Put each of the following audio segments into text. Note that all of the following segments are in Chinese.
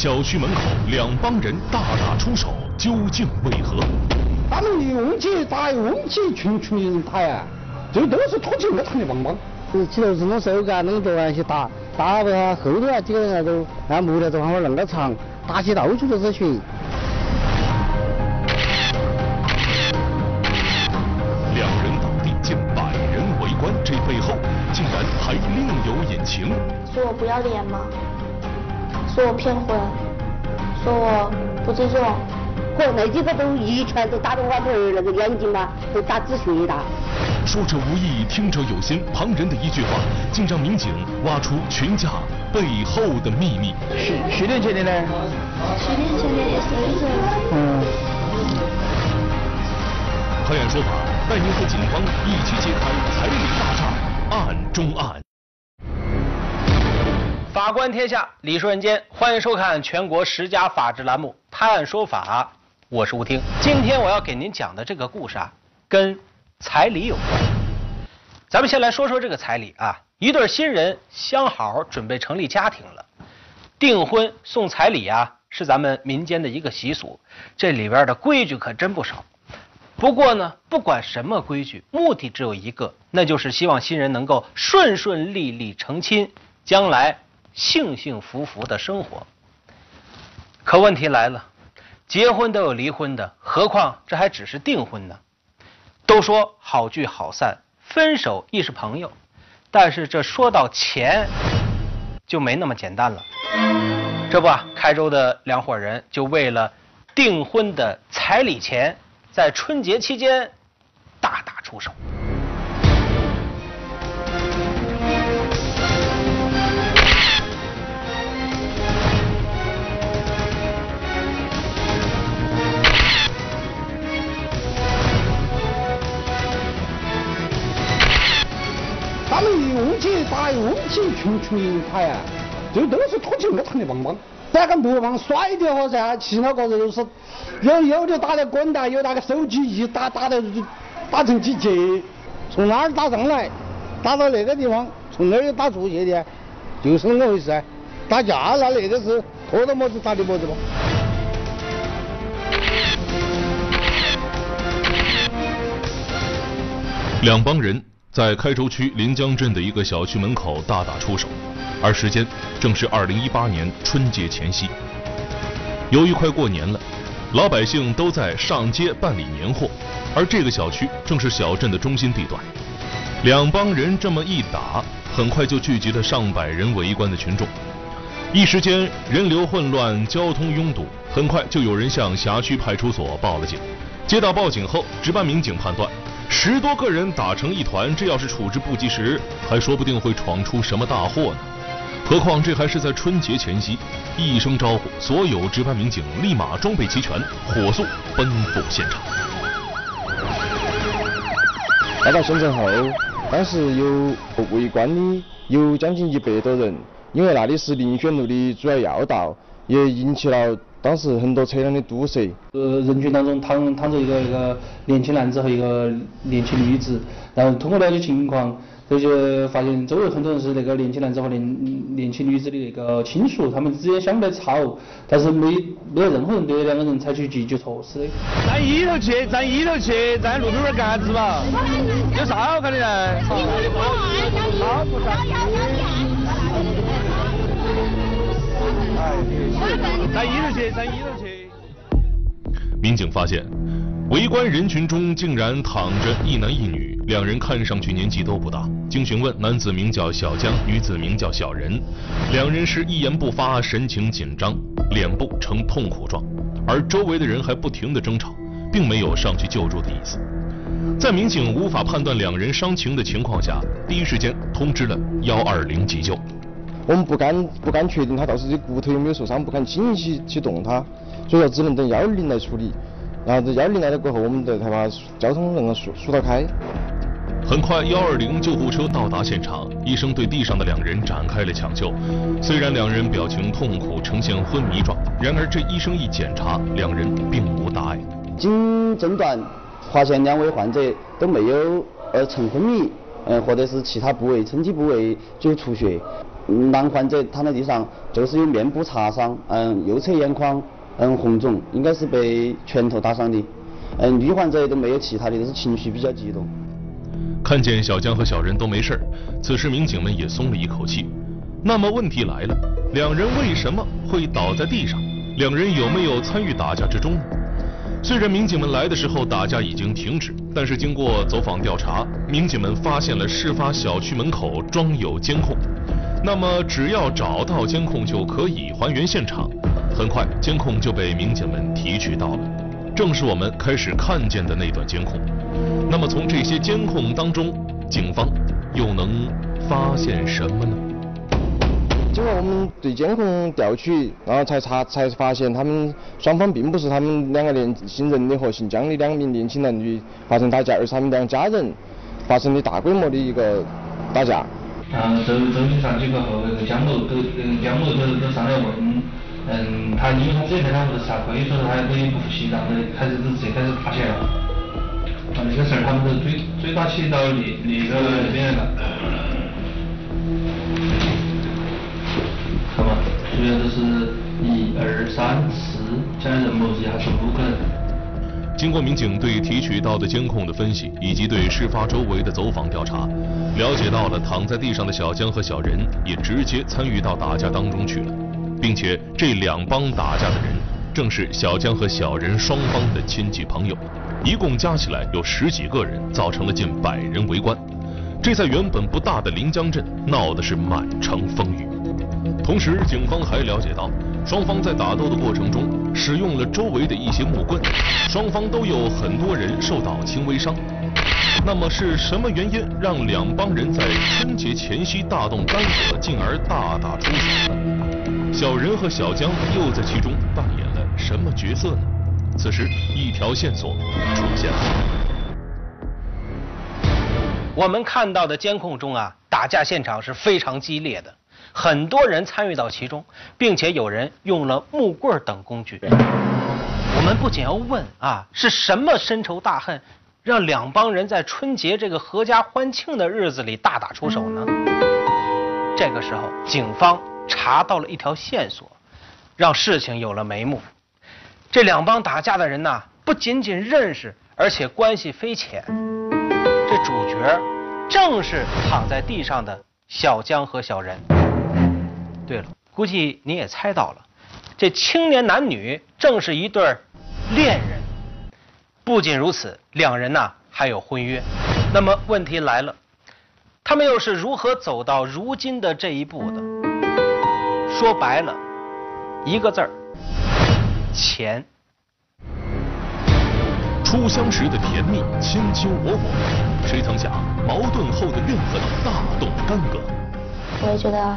小区门口两帮人大打出手，究竟为何？他们拥挤打，拥挤群群的人打呀，这都是拖起我场的帮帮。起头是弄手杆，弄着玩去打，打不他后头啊几个人都按木头子方法弄个长，打起到处都是血。两人倒地，近百人围观，这背后竟然还另有隐情。说我不要脸吗？说我骗婚？说我不尊重？嚯，那几个都一拳都打到我的那个眼睛嘛，都打止血的。说者无意，听者有心，旁人的一句话，竟让民警挖出群架背后的秘密。十十年前的呢？十年前的也是嗯。拍案说法，带您和警方一起揭开彩礼大战案中案。法官天下，理说人间，欢迎收看全国十佳法制栏目《探案说法》，我是吴听。今天我要给您讲的这个故事啊，跟彩礼有关。咱们先来说说这个彩礼啊，一对新人相好，准备成立家庭了，订婚送彩礼啊，是咱们民间的一个习俗，这里边的规矩可真不少。不过呢，不管什么规矩，目的只有一个，那就是希望新人能够顺顺利利成亲，将来。幸幸福福的生活，可问题来了，结婚都有离婚的，何况这还只是订婚呢？都说好聚好散，分手亦是朋友，但是这说到钱，就没那么简单了。这不，啊，开州的两伙人就为了订婚的彩礼钱，在春节期间大打出手。挤群群人打呀，这都是拖起我场的帮帮。咋个木棒甩的好噻？其他个人都是有有的打的滚蛋，有那个手机一打打的打成几节，从哪儿打上来，打到那个地方，从那儿又打出去的，就是那么回事。打架那那个是拖到么子打的么子吗？两帮人。在开州区临江镇的一个小区门口大打出手，而时间正是二零一八年春节前夕。由于快过年了，老百姓都在上街办理年货，而这个小区正是小镇的中心地段。两帮人这么一打，很快就聚集了上百人围观的群众，一时间人流混乱，交通拥堵，很快就有人向辖区派出所报了警。接到报警后，值班民警判断。十多个人打成一团，这要是处置不及时，还说不定会闯出什么大祸呢。何况这还是在春节前夕，一声招呼，所有值班民警立马装备齐全，火速奔赴现场。来到县城后，当时有围观的有将近一百多人，因为那里是林轩路的主要要道，也引起了。当时很多车辆的堵塞，呃，人群当中躺躺着一个一个年轻男子和一个年轻女子，然后通过了解情况，这就发现周围很多人是那个年轻男子和年年轻女子的那个亲属，他们之间相对吵，但是没没有任何人对两个人采取积极措施。站一头去，站一头去，站路边儿干啥子嘛？有啥好看的呢？好，不看。咱一路去，咱一路去。民警发现，围观人群中竟然躺着一男一女，两人看上去年纪都不大。经询问，男子名叫小江，女子名叫小任，两人是一言不发，神情紧张，脸部呈痛苦状，而周围的人还不停的争吵，并没有上去救助的意思。在民警无法判断两人伤情的情况下，第一时间通知了幺二零急救。我们不敢不敢确定他到时的骨头有没有受伤，不敢轻易去去动他，所以说只能等幺二零来处理。然后这幺二零来了过后，我们再才把交通那个疏疏导开。很快，幺二零救护车到达现场，医生对地上的两人展开了抢救。虽然两人表情痛苦，呈现昏迷状，然而这医生一检查，两人并无大碍。经诊断，发现两位患者都没有呃呈昏迷，呃或者是其他部位身体部位有出血。男患者躺在地上，就是有面部擦伤，嗯，右侧眼眶嗯红肿，应该是被拳头打伤的。嗯，女患者都没有其他的，都是情绪比较激动。看见小江和小人都没事儿此时民警们也松了一口气。那么问题来了，两人为什么会倒在地上？两人有没有参与打架之中呢？虽然民警们来的时候打架已经停止，但是经过走访调查，民警们发现了事发小区门口装有监控。那么只要找到监控就可以还原现场。很快，监控就被民警们提取到了，正是我们开始看见的那段监控。那么从这些监控当中，警方又能发现什么呢？经过我们对监控调取，然后才查才发现，他们双方并不是他们两个年轻人的和姓江的两名年轻男女发生打架，而是他们两家人发生的大规模的一个打架。啊，周周警上去过后，那个江某都江某都都上来问，嗯，他因为他这边他不是吃亏，所以说他等于不服气，然后开始直接开始打起来了。啊，那个事儿他们都追追打起到那那个那边来了。看嘛，主要就是一二三四，加人模子还是五个人。经过民警对提取到的监控的分析，以及对事发周围的走访调查，了解到了躺在地上的小江和小任也直接参与到打架当中去了，并且这两帮打架的人正是小江和小任双方的亲戚朋友，一共加起来有十几个人，造成了近百人围观。这在原本不大的临江镇闹的是满城风雨。同时，警方还了解到，双方在打斗的过程中使用了周围的一些木棍，双方都有很多人受到轻微伤。那么是什么原因让两帮人在春节前夕大动干戈，进而大打出手呢？小任和小江又在其中扮演了什么角色呢？此时，一条线索出现了。我们看到的监控中啊，打架现场是非常激烈的，很多人参与到其中，并且有人用了木棍等工具。我们不仅要问啊，是什么深仇大恨，让两帮人在春节这个阖家欢庆的日子里大打出手呢？这个时候，警方查到了一条线索，让事情有了眉目。这两帮打架的人呐，不仅仅认识，而且关系匪浅。这主角正是躺在地上的小江和小任。对了，估计你也猜到了，这青年男女正是一对恋人。不仅如此，两人呐还有婚约。那么问题来了，他们又是如何走到如今的这一步的？说白了，一个字儿：钱。初相识的甜蜜，卿卿我我，谁曾想矛盾后的怨恨大动干戈。我也觉得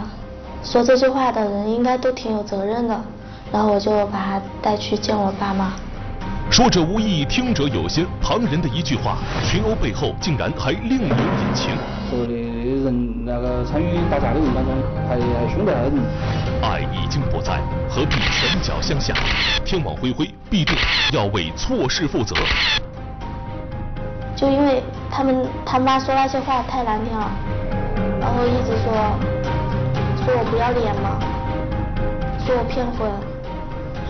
说这句话的人应该都挺有责任的，然后我就把他带去见我爸妈。说者无意，听者有心，旁人的一句话，群殴背后竟然还另有隐情。说的人那个参与打架的人当中，还还凶得很。爱已经不在，何必拳脚相向？天网恢恢，必定要为错事负责。就因为他们他妈说那些话太难听了，然后一直说说我不要脸吗，说我骗婚，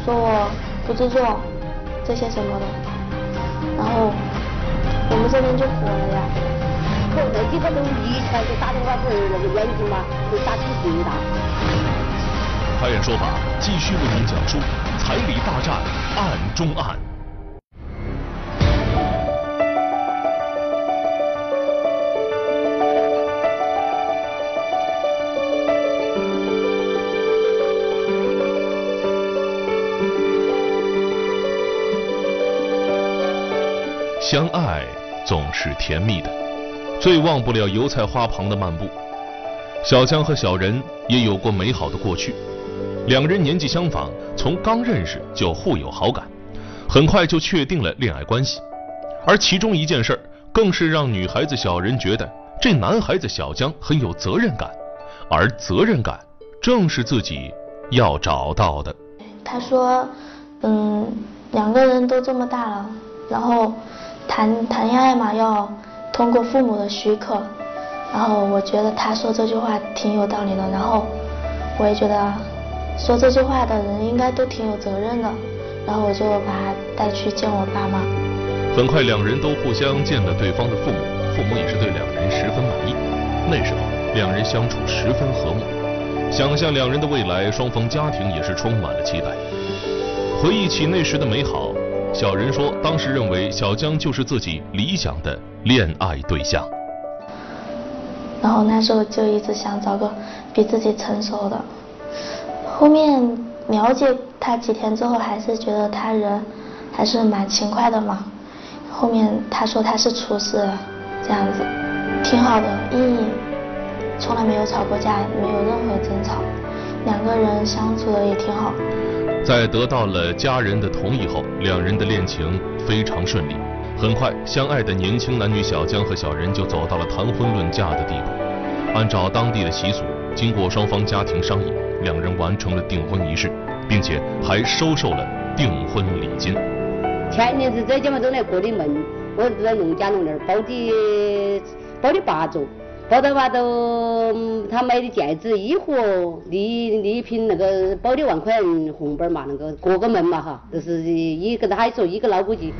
说我不自重，这些什么的，然后我们这边就火了呀。可那几个都一前就打电话给那个眼睛嘛，就打起最大。开案说法继续为您讲述彩礼大战案中案。相爱总是甜蜜的，最忘不了油菜花旁的漫步。小江和小人也有过美好的过去。两人年纪相仿，从刚认识就互有好感，很快就确定了恋爱关系。而其中一件事儿，更是让女孩子小人觉得这男孩子小江很有责任感，而责任感正是自己要找到的。他说：“嗯，两个人都这么大了，然后谈谈恋爱嘛，要通过父母的许可，然后我觉得他说这句话挺有道理的，然后我也觉得说这句话的人应该都挺有责任的，然后我就把他带去见我爸妈。很快，两人都互相见了对方的父母，父母也是对两人十分满意。那时候，两人相处十分和睦，想象两人的未来，双方家庭也是充满了期待。回忆起那时的美好，小人说，当时认为小江就是自己理想的恋爱对象。然后那时候就一直想找个比自己成熟的。后面了解他几天之后，还是觉得他人还是蛮勤快的嘛。后面他说他是厨师，这样子挺好的，意义从来没有吵过架，没有任何争吵，两个人相处的也挺好。在得到了家人的同意后，两人的恋情非常顺利。很快，相爱的年轻男女小江和小人就走到了谈婚论嫁的地步。按照当地的习俗，经过双方家庭商议，两人完成了订婚仪式，并且还收受了订婚礼金。前年子这姐们都来过的门，我在农家弄那包的包的八桌，包的话都他买的戒指、衣服、礼礼品那个包的万块钱红包嘛，那个过个门嘛哈，都是一个他说一个老估计。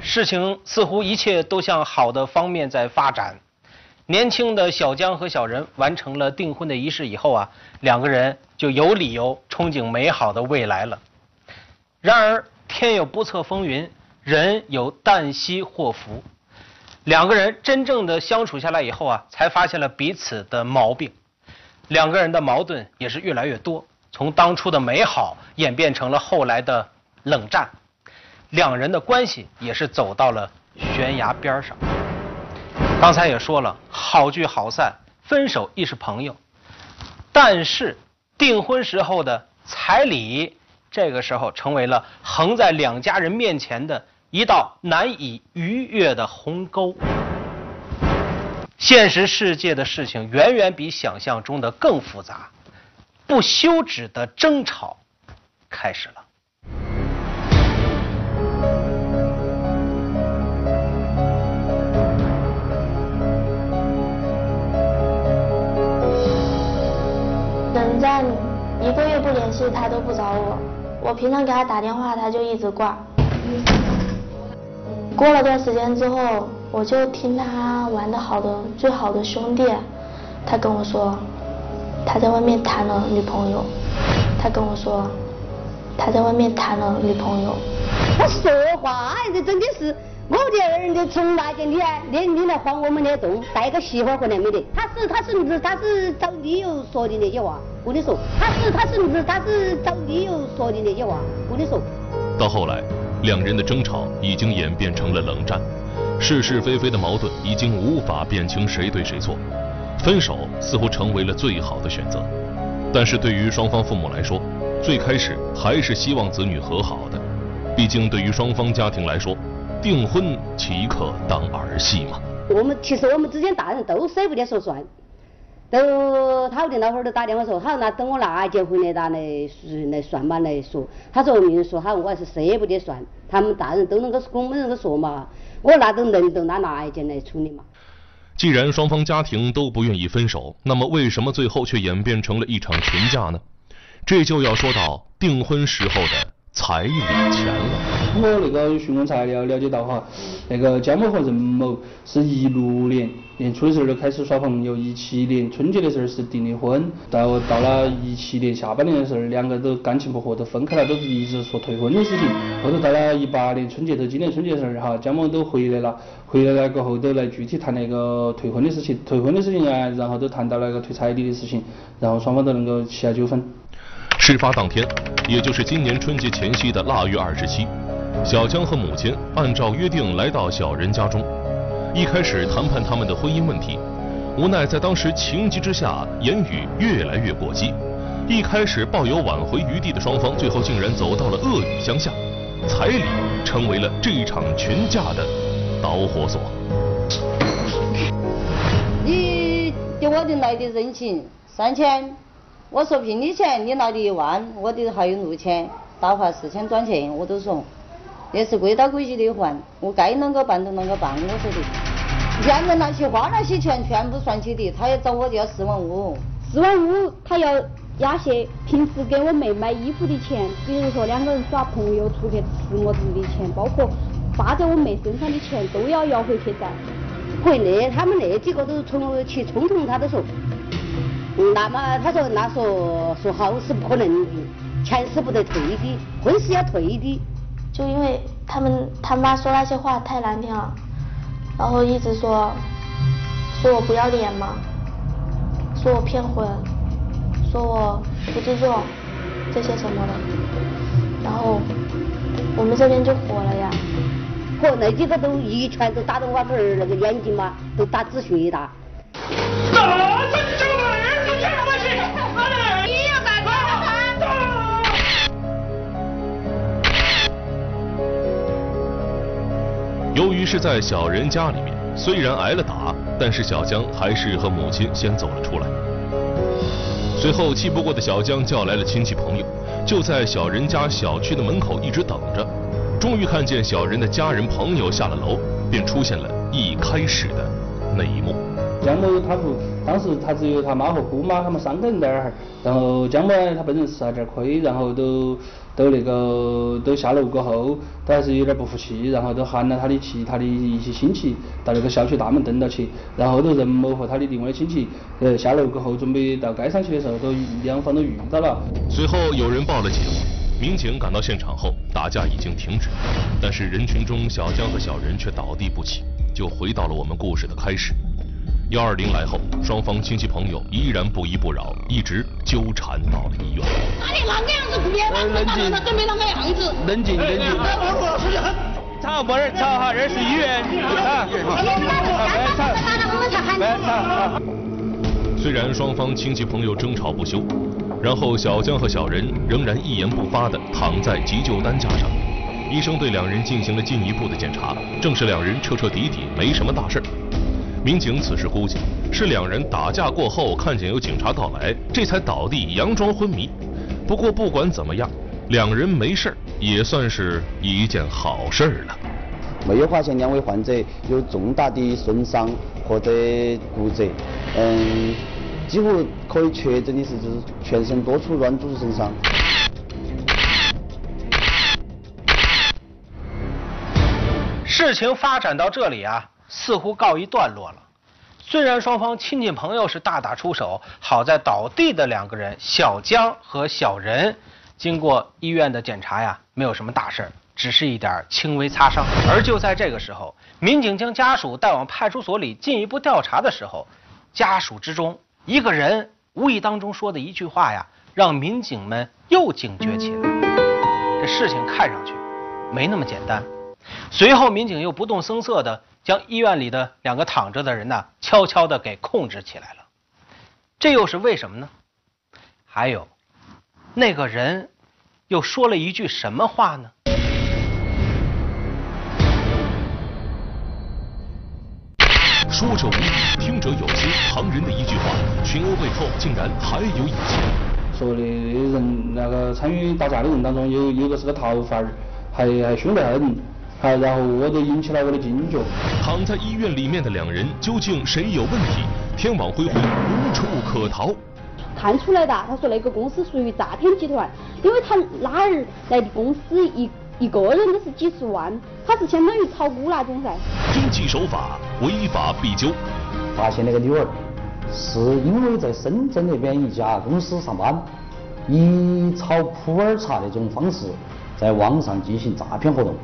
事情似乎一切都向好的方面在发展。年轻的小江和小人完成了订婚的仪式以后啊，两个人就有理由憧憬美好的未来了。然而天有不测风云，人有旦夕祸福。两个人真正的相处下来以后啊，才发现了彼此的毛病。两个人的矛盾也是越来越多，从当初的美好演变成了后来的冷战。两人的关系也是走到了悬崖边上。刚才也说了，好聚好散，分手亦是朋友。但是订婚时候的彩礼，这个时候成为了横在两家人面前的一道难以逾越的鸿沟。现实世界的事情远远比想象中的更复杂，不休止的争吵开始了。冷战一个月不联系，他都不找我。我平常给他打电话，他就一直挂。过了段时间之后，我就听他玩的好的最好的兄弟，他跟我说他在外面谈了女朋友。他跟我说他在外面谈了女朋友。他说话，这真的是。我的儿子从来就你你你来晃我们的洞，带个媳妇回来没得？他是他是他是找理由说的那些话，我跟你说，他是他是他是找理由说的那些话，我跟你说。到后来，两人的争吵已经演变成了冷战，是是非非的矛盾已经无法辨清谁对谁错，分手似乎成为了最好的选择。但是对于双方父母来说，最开始还是希望子女和好的，毕竟对于双方家庭来说。订婚岂可当儿戏嘛？我们其实我们之间大人都舍不得说算，都他屋里那会儿都打电话说，好那等我娜结婚来拿来来算嘛来说。他说明说，好我还是舍不得算，他们大人都能够跟我们那个说嘛，我那都能都拿那娜姐来处理嘛。既然双方家庭都不愿意分手，那么为什么最后却演变成了一场群架呢？这就要说到订婚时候的。彩礼钱了。我那个询问材料了解到哈，那个江某和任某是一六年年初的时候就开始耍朋友，一七年春节的时候是订的婚，到到了一七年下半年的时候，两个都感情不和，都分开了，都是一直说退婚的事情。后头到了一八年春节头，今年春节的时候哈，江某都回来了，回来了过后都来具体谈那个退婚的事情，退婚的事情啊，然后都谈到了那个退彩礼的事情，然后双方都能够起下纠纷。事发当天，也就是今年春节前夕的腊月二十七，小江和母亲按照约定来到小人家中。一开始谈判他们的婚姻问题，无奈在当时情急之下，言语越来越过激。一开始抱有挽回余地的双方，最后竟然走到了恶语相向，彩礼成为了这一场群架的导火索。你给我的来的人情三千。我说聘礼钱，你拿的一万，我的还有六千，打发四千转钱，我都说，也是规刀规矩的还，我该啷个办就啷个办，我说的。现在那些花那些钱全部算起的，他要找我就要四万五。四万五，他要压些平时给我妹买衣服的钱，比如说两个人耍朋友出去吃么子的钱，包括花在我妹身上的钱都要要回去噻。可那他们那几个都从去冲动，他都说，嗯那么他说那说说好是不可能的，钱是不得退的，婚是要退的。就因为他们他妈说那些话太难听了，然后一直说说我不要脸嘛，说我骗婚，说我不自重，这些什么的，然后我们这边就火了呀。火，那几个都一拳都打到我这儿那个眼睛嘛，都打止血的。由于是在小人家里面，虽然挨了打，但是小江还是和母亲先走了出来。随后气不过的小江叫来了亲戚朋友，就在小人家小区的门口一直等着。终于看见小人的家人朋友下了楼，便出现了一开始的那一幕。江某他不，当时他只有他妈和姑妈他们三个人在那儿，然后江某呢他本人吃了点亏，然后都都那个都下楼过后，都还是有点不服气，然后都喊了他的其他的一些亲戚到那个小区大门等到去，然后都任某和他的另外亲戚呃下楼过后准备到街上去的时候，都两方都遇到了。随后有人报了警，民警赶到现场后，打架已经停止，但是人群中小江和小人却倒地不起，就回到了我们故事的开始。幺二零来后，双方亲戚朋友依然不依不饶，一直纠缠到了医院。哪里啷个样子不别往冷静，准备啷个样子？冷静冷静。吵没 人吵哈，这是医院啊。别吵。虽然双方亲戚朋友争吵不休，然后小江和小人仍然一言不发地躺在急救担架上。医生对两人进行了进一步的检查，证实两人彻彻底底没什么大事儿。民警此时估计是两人打架过后，看见有警察到来，这才倒地佯装昏迷。不过不管怎么样，两人没事儿也算是一件好事儿了。没有发现两位患者有重大的损伤或者骨折，嗯，几乎可以确诊的是就是全身多处软组织损伤。事情发展到这里啊，似乎告一段落了。虽然双方亲戚朋友是大打出手，好在倒地的两个人小江和小人，经过医院的检查呀，没有什么大事儿，只是一点轻微擦伤。而就在这个时候，民警将家属带往派出所里进一步调查的时候，家属之中一个人无意当中说的一句话呀，让民警们又警觉起来。这事情看上去没那么简单。随后，民警又不动声色地将医院里的两个躺着的人呢，悄悄地给控制起来了。这又是为什么呢？还有，那个人又说了一句什么话呢？说者无意，听者有心。旁人的一句话，群殴背后竟然还有隐情。说的人那个参与打架的人当中，有有个是个逃犯，还还凶得很。还然后我就引起了我的警觉。躺在医院里面的两人究竟谁有问题？天网恢恢，无处可逃。看出来的，他说那个公司属于诈骗集团，因为他哪儿来的公司一一个人都是几十万，他是相当于炒股那种噻。遵纪守法，违法必究。发现那个女儿是因为在深圳那边一家公司上班，以炒普洱茶那种方式在网上进行诈骗活动。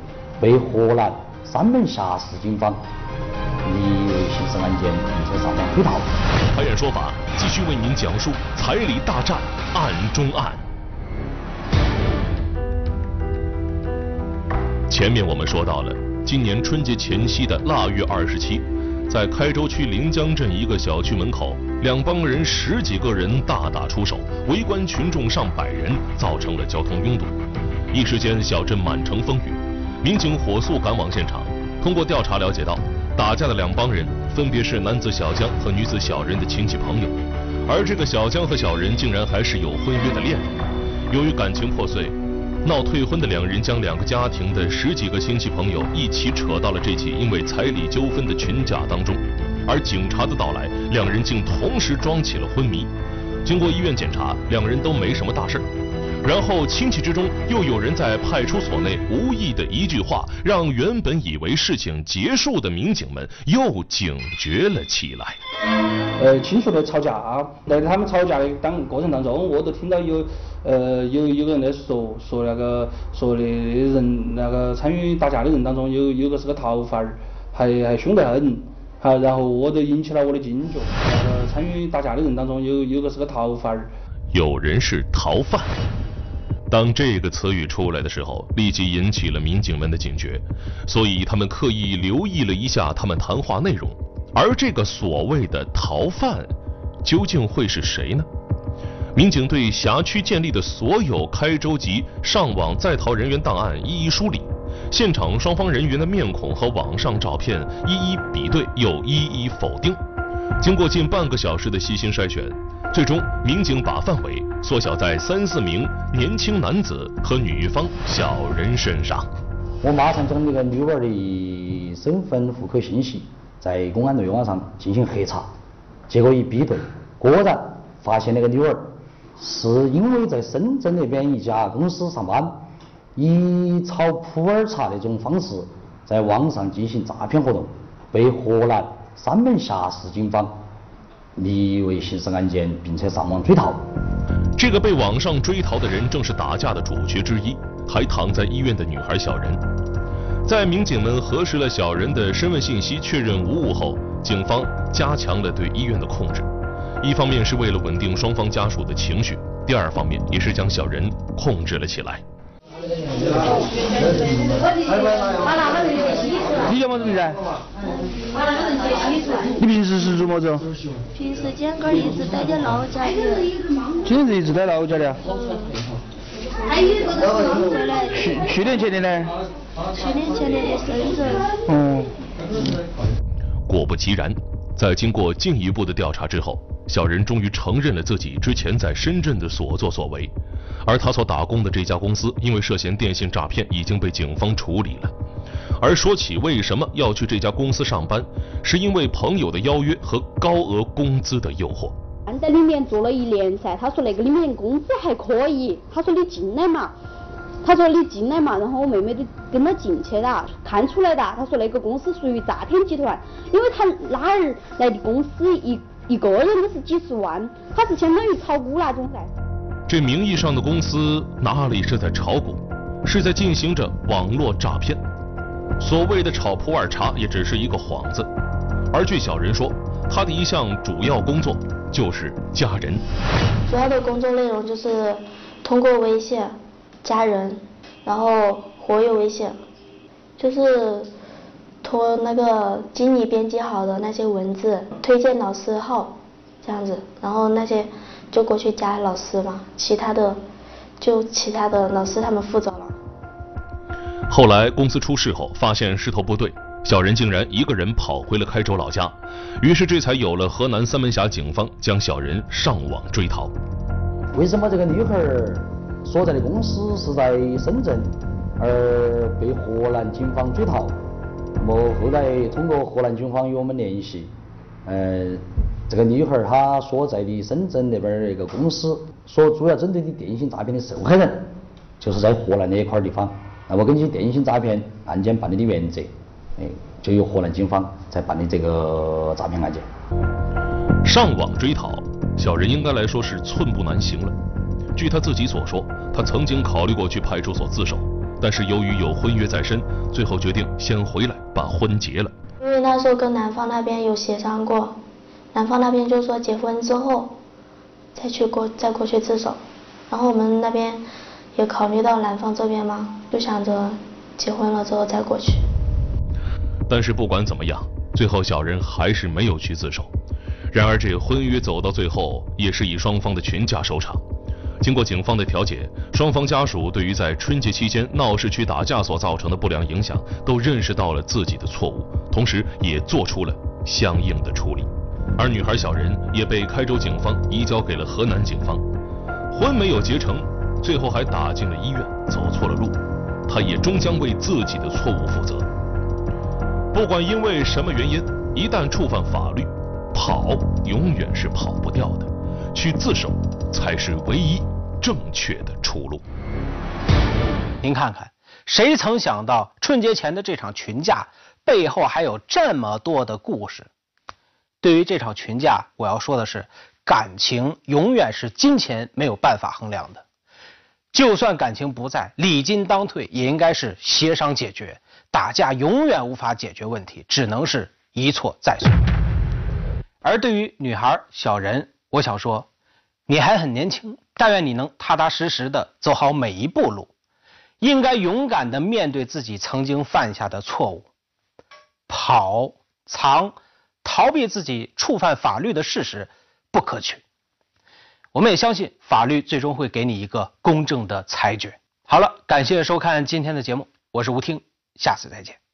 被河南三门峡市警方以刑事案件，并且上网追逃。拍案说法继续为您讲述彩礼大战案中案。前面我们说到了，今年春节前夕的腊月二十七，在开州区临江镇一个小区门口，两帮人十几个人大打出手，围观群众上百人，造成了交通拥堵。一时间，小镇满城风雨。民警火速赶往现场，通过调查了解到，打架的两帮人分别是男子小江和女子小人的亲戚朋友，而这个小江和小人竟然还是有婚约的恋人。由于感情破碎，闹退婚的两人将两个家庭的十几个亲戚朋友一起扯到了这起因为彩礼纠纷的群架当中，而警察的到来，两人竟同时装起了昏迷。经过医院检查，两人都没什么大事。然后亲戚之中又有人在派出所内无意的一句话，让原本以为事情结束的民警们又警觉了起来。呃，亲属在吵架，在他们吵架的当过程当中，我都听到有呃有有个人在说说那个说的人那个参与打架的人当中有有个是个逃犯儿，还还凶得很，好，然后我都引起了我的警觉。那个参与打架的人当中有有个是个逃犯儿，有人是逃犯。当这个词语出来的时候，立即引起了民警们的警觉，所以他们刻意留意了一下他们谈话内容。而这个所谓的逃犯，究竟会是谁呢？民警对辖区建立的所有开州籍上网在逃人员档案一一梳理，现场双方人员的面孔和网上照片一一比对，又一一否定。经过近半个小时的细心筛选，最终民警把范围缩小在三四名年轻男子和女方小人身上。我马上将那个女娃的身份、户口信息在公安内网上进行核查，结果一比对，果然发现那个女儿是因为在深圳那边一家公司上班，以炒普洱茶那种方式在网上进行诈骗活动，被河南。三门峡市警方立为刑事案件，并且上网追逃。这个被网上追逃的人正是打架的主角之一，还躺在医院的女孩小人。在民警们核实了小人的身份信息，确认无误后，警方加强了对医院的控制。一方面是为了稳定双方家属的情绪，第二方面也是将小人控制了起来。你叫么子名字？你平时是做么子？平时今个一直待在老家的。今日一直待老家的。去去年前的呢？去年前的在深圳。哦。果不其然，在经过进一步的调查之后，小人终于承认了自己之前在深圳的所作所为。而他所打工的这家公司，因为涉嫌电信诈骗，已经被警方处理了。而说起为什么要去这家公司上班，是因为朋友的邀约和高额工资的诱惑。在里面做了一年噻，他说那个里面工资还可以，他说你进来嘛，他说你进来嘛，然后我妹妹就跟他进去了，看出来的，他说那个公司属于诈骗集团，因为他哪儿来的公司一一个人都是几十万，他是相当于炒股那种噻。这名义上的公司哪里是在炒股，是在进行着网络诈骗。所谓的炒普洱茶也只是一个幌子。而据小人说，他的一项主要工作就是加人。主要的工作内容就是通过微信加人，然后活跃微信，就是托那个经理编辑好的那些文字推荐老师号这样子，然后那些。就过去加老师嘛，其他的就其他的老师他们负责了。后来公司出事后，发现势头不对，小人竟然一个人跑回了开州老家，于是这才有了河南三门峡警方将小人上网追逃。为什么这个女孩所在的公司是在深圳，而被河南警方追逃？那么后来通过河南警方与我们联系，呃。这个女孩她所在的深圳那边那个公司，所主要针对的电信诈骗的受害人，就是在河南那一块地方。那么根据电信诈骗案件办理的原则，哎，就由河南警方在办理这个诈骗案件。上网追逃，小人应该来说是寸步难行了。据他自己所说，他曾经考虑过去派出所自首，但是由于有婚约在身，最后决定先回来把婚结了。因为那时候跟男方那边有协商过。男方那边就说结婚之后再去过再过去自首，然后我们那边也考虑到男方这边嘛，就想着结婚了之后再过去。但是不管怎么样，最后小人还是没有去自首。然而这婚约走到最后也是以双方的群架收场。经过警方的调解，双方家属对于在春节期间闹市区打架所造成的不良影响都认识到了自己的错误，同时也做出了相应的处理。而女孩小人也被开州警方移交给了河南警方，婚没有结成，最后还打进了医院，走错了路，他也终将为自己的错误负责。不管因为什么原因，一旦触犯法律，跑永远是跑不掉的，去自首才是唯一正确的出路。您看看，谁曾想到春节前的这场群架背后还有这么多的故事？对于这场群架，我要说的是，感情永远是金钱没有办法衡量的。就算感情不在，礼金当退也应该是协商解决。打架永远无法解决问题，只能是一错再错。而对于女孩小人，我想说，你还很年轻，但愿你能踏踏实实的走好每一步路，应该勇敢的面对自己曾经犯下的错误，跑、藏、逃避自己触犯法律的事实不可取。我们也相信法律最终会给你一个公正的裁决。好了，感谢收看今天的节目，我是吴听，下次再见。